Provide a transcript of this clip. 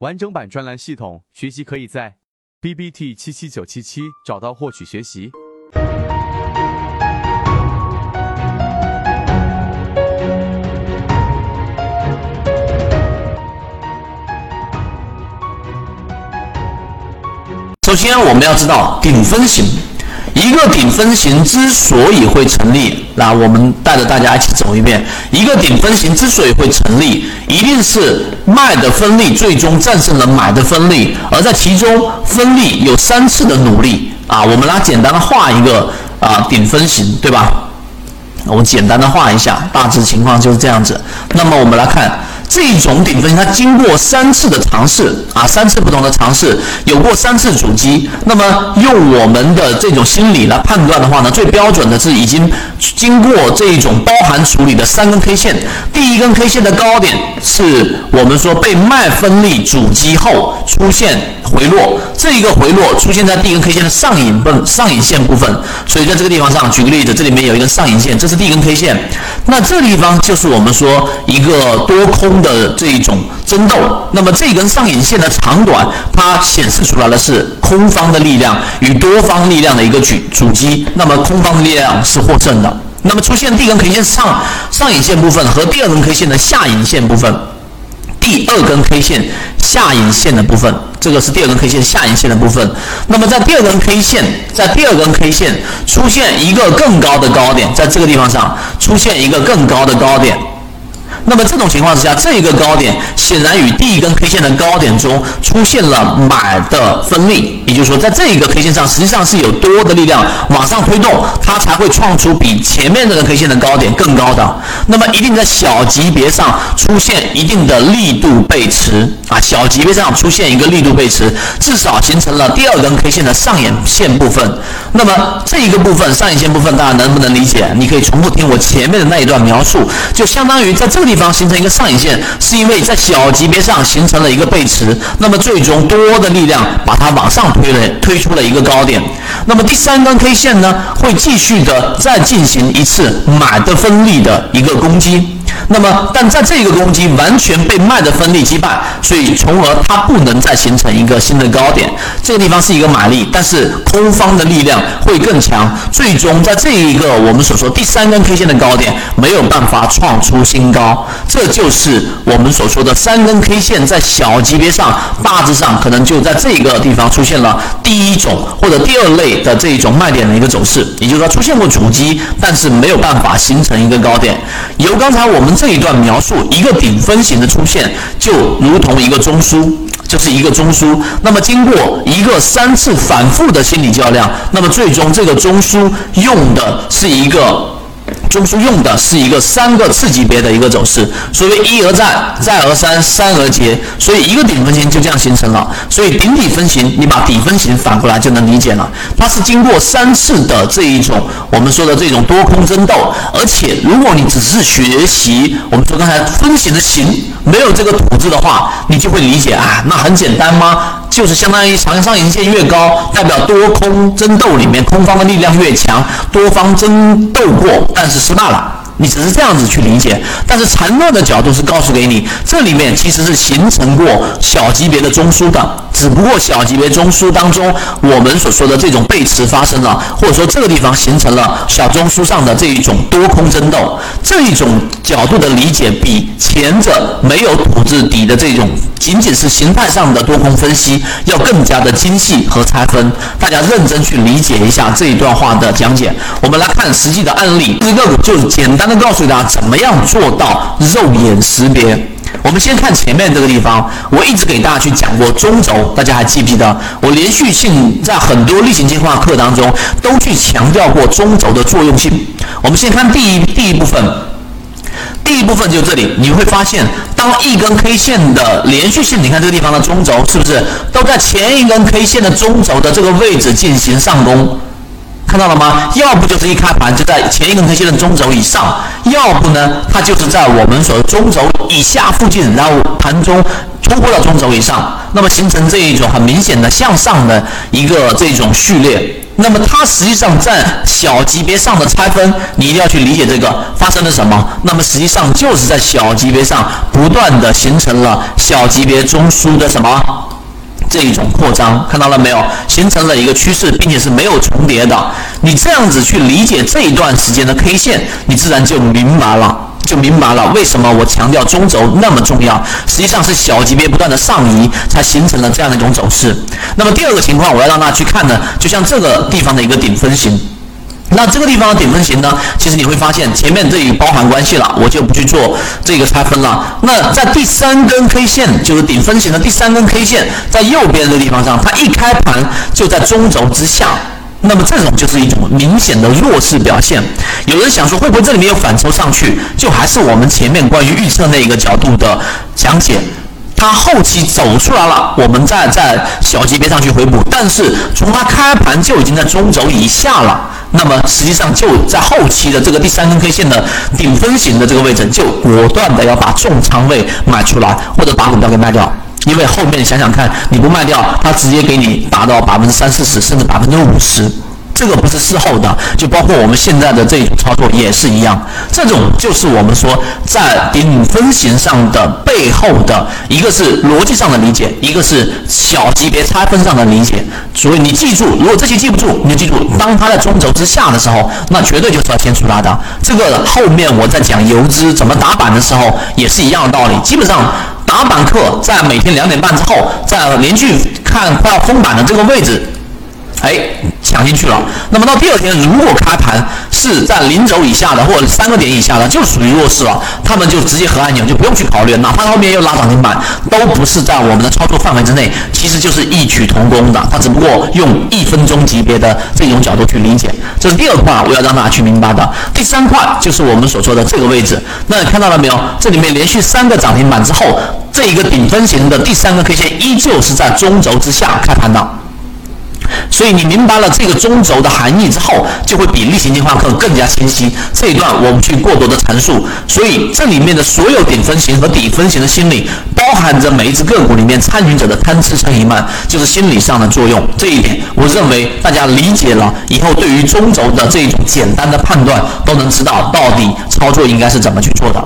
完整版专栏系统学习可以在 B B T 七七九七七找到获取学习。首先，我们要知道顶分型。一个顶分型之所以会成立，那我们带着大家一起走一遍。一个顶分型之所以会成立，一定是卖的分力最终战胜了买的分力，而在其中分力有三次的努力啊。我们来简单的画一个啊顶分型，对吧？我们简单的画一下，大致情况就是这样子。那么我们来看。这种顶分，它经过三次的尝试啊，三次不同的尝试，有过三次主击。那么用我们的这种心理来判断的话呢，最标准的是已经经过这种包含处理的三根 K 线。第一根 K 线的高点是我们说被卖分力阻击后出现回落，这一个回落出现在第一根 K 线的上影部上影线部分。所以在这个地方上，举个例子，这里面有一根上影线，这是第一根 K 线。那这地方就是我们说一个多空。的这一种争斗，那么这根上影线的长短，它显示出来的是空方的力量与多方力量的一个举主击，那么空方的力量是获胜的。那么出现第一根 K 线上上影线部分和第二根 K 线的下影线部分，第二根 K 线下影线的部分，这个是第二根 K 线下影线的部分。那么在第二根 K 线，在第二根 K 线出现一个更高的高点，在这个地方上出现一个更高的高点。那么这种情况之下，这一个高点显然与第一根 K 线的高点中出现了买的分力，也就是说，在这一个 K 线上，实际上是有多的力量往上推动，它才会创出比前面这个 K 线的高点更高的。那么一定在小级别上出现一定的力度背驰啊，小级别上出现一个力度背驰，至少形成了第二根 K 线的上影线部分。那么这一个部分上影线部分，大家能不能理解？你可以重复听我前面的那一段描述，就相当于在这个。地方形成一个上影线，是因为在小级别上形成了一个背驰，那么最终多的力量把它往上推了，推出了一个高点。那么第三根 K 线呢，会继续的再进行一次买的分力的一个攻击。那么，但在这个攻击完全被卖的分力击败，所以从而它不能再形成一个新的高点。这个地方是一个买力，但是空方的力量会更强，最终在这一个我们所说第三根 K 线的高点没有办法创出新高。这就是我们所说的三根 K 线在小级别上大致上可能就在这个地方出现了第一种或者第二类的这一种卖点的一个走势，也就是说出现过主击，但是没有办法形成一个高点。由刚才我。们这一段描述一个顶分型的出现，就如同一个中枢，就是一个中枢。那么经过一个三次反复的心理较量，那么最终这个中枢用的是一个。中枢用的是一个三个次级别的一个走势，所谓一而再，再而三，三而竭，所以一个顶分型就这样形成了。所以顶底分型，你把底分型反过来就能理解了，它是经过三次的这一种我们说的这种多空争斗，而且如果你只是学习我们说刚才分型的型，没有这个土字的话，你就会理解啊，那很简单吗？就是相当于长上影线越高，代表多空争斗里面空方的力量越强，多方争斗过，但是失败了。你只是这样子去理解，但是缠论的角度是告诉给你，这里面其实是形成过小级别的中枢的，只不过小级别中枢当中，我们所说的这种背驰发生了，或者说这个地方形成了小中枢上的这一种多空争斗，这一种角度的理解比前者没有土字底的这种仅仅是形态上的多空分析要更加的精细和拆分。大家认真去理解一下这一段话的讲解。我们来看实际的案例，这个就简单的。告诉大家怎么样做到肉眼识别。我们先看前面这个地方，我一直给大家去讲过中轴，大家还记不记得？我连续性在很多例行进化课当中都去强调过中轴的作用性。我们先看第一第一部分，第一部分就这里，你会发现，当一根 K 线的连续性，你看这个地方的中轴是不是都在前一根 K 线的中轴的这个位置进行上攻？看到了吗？要不就是一开盘就在前一根 K 线的中轴以上，要不呢，它就是在我们所中轴以下附近，然后盘中突破了中轴以上，那么形成这一种很明显的向上的一个这种序列。那么它实际上在小级别上的拆分，你一定要去理解这个发生了什么。那么实际上就是在小级别上不断的形成了小级别中枢的什么这一种扩张，看到了没有？形成了一个趋势，并且是没有重叠的。你这样子去理解这一段时间的 K 线，你自然就明白了。就明白了为什么我强调中轴那么重要，实际上是小级别不断的上移，才形成了这样的一种走势。那么第二个情况，我要让大家去看呢，就像这个地方的一个顶分型。那这个地方的顶分型呢，其实你会发现前面这里包含关系了，我就不去做这个拆分了。那在第三根 K 线，就是顶分型的第三根 K 线，在右边这个地方上，它一开盘就在中轴之下。那么这种就是一种明显的弱势表现。有人想说，会不会这里面有反抽上去？就还是我们前面关于预测那一个角度的讲解，它后期走出来了，我们再在小级别上去回补。但是从它开盘就已经在中轴以下了，那么实际上就在后期的这个第三根 K 线的顶分型的这个位置，就果断的要把重仓位买出来，或者把股票给卖掉。因为后面想想看，你不卖掉，它直接给你达到百分之三四十，甚至百分之五十。这个不是事后的，就包括我们现在的这种操作也是一样。这种就是我们说在顶分型上的背后的一个是逻辑上的理解，一个是小级别拆分上的理解。所以你记住，如果这些记不住，你就记住，当它在中轴之下的时候，那绝对就是要先出拉的。这个后面我在讲游资怎么打板的时候也是一样的道理。基本上打板课在每天两点半之后，在连续看快要封板的这个位置。哎，抢进去了。那么到第二天，如果开盘是在零轴以下的，或者三个点以下的，就属于弱势了。他们就直接合按钮，就不用去考虑，哪怕后面又拉涨停板，都不是在我们的操作范围之内。其实就是异曲同工的，它只不过用一分钟级别的这种角度去理解。这是第二块，我要让大家去明白的。第三块就是我们所说的这个位置。那看到了没有？这里面连续三个涨停板之后，这一个顶分型的第三个 K 线依旧是在中轴之下开盘的。所以你明白了这个中轴的含义之后，就会比例行进化课更加清晰。这一段我们去过多的阐述，所以这里面的所有顶分型和底分型的心理，包含着每一只个股里面参与者的贪吃撑一慢，就是心理上的作用。这一点，我认为大家理解了以后，对于中轴的这种简单的判断，都能知道到底操作应该是怎么去做的。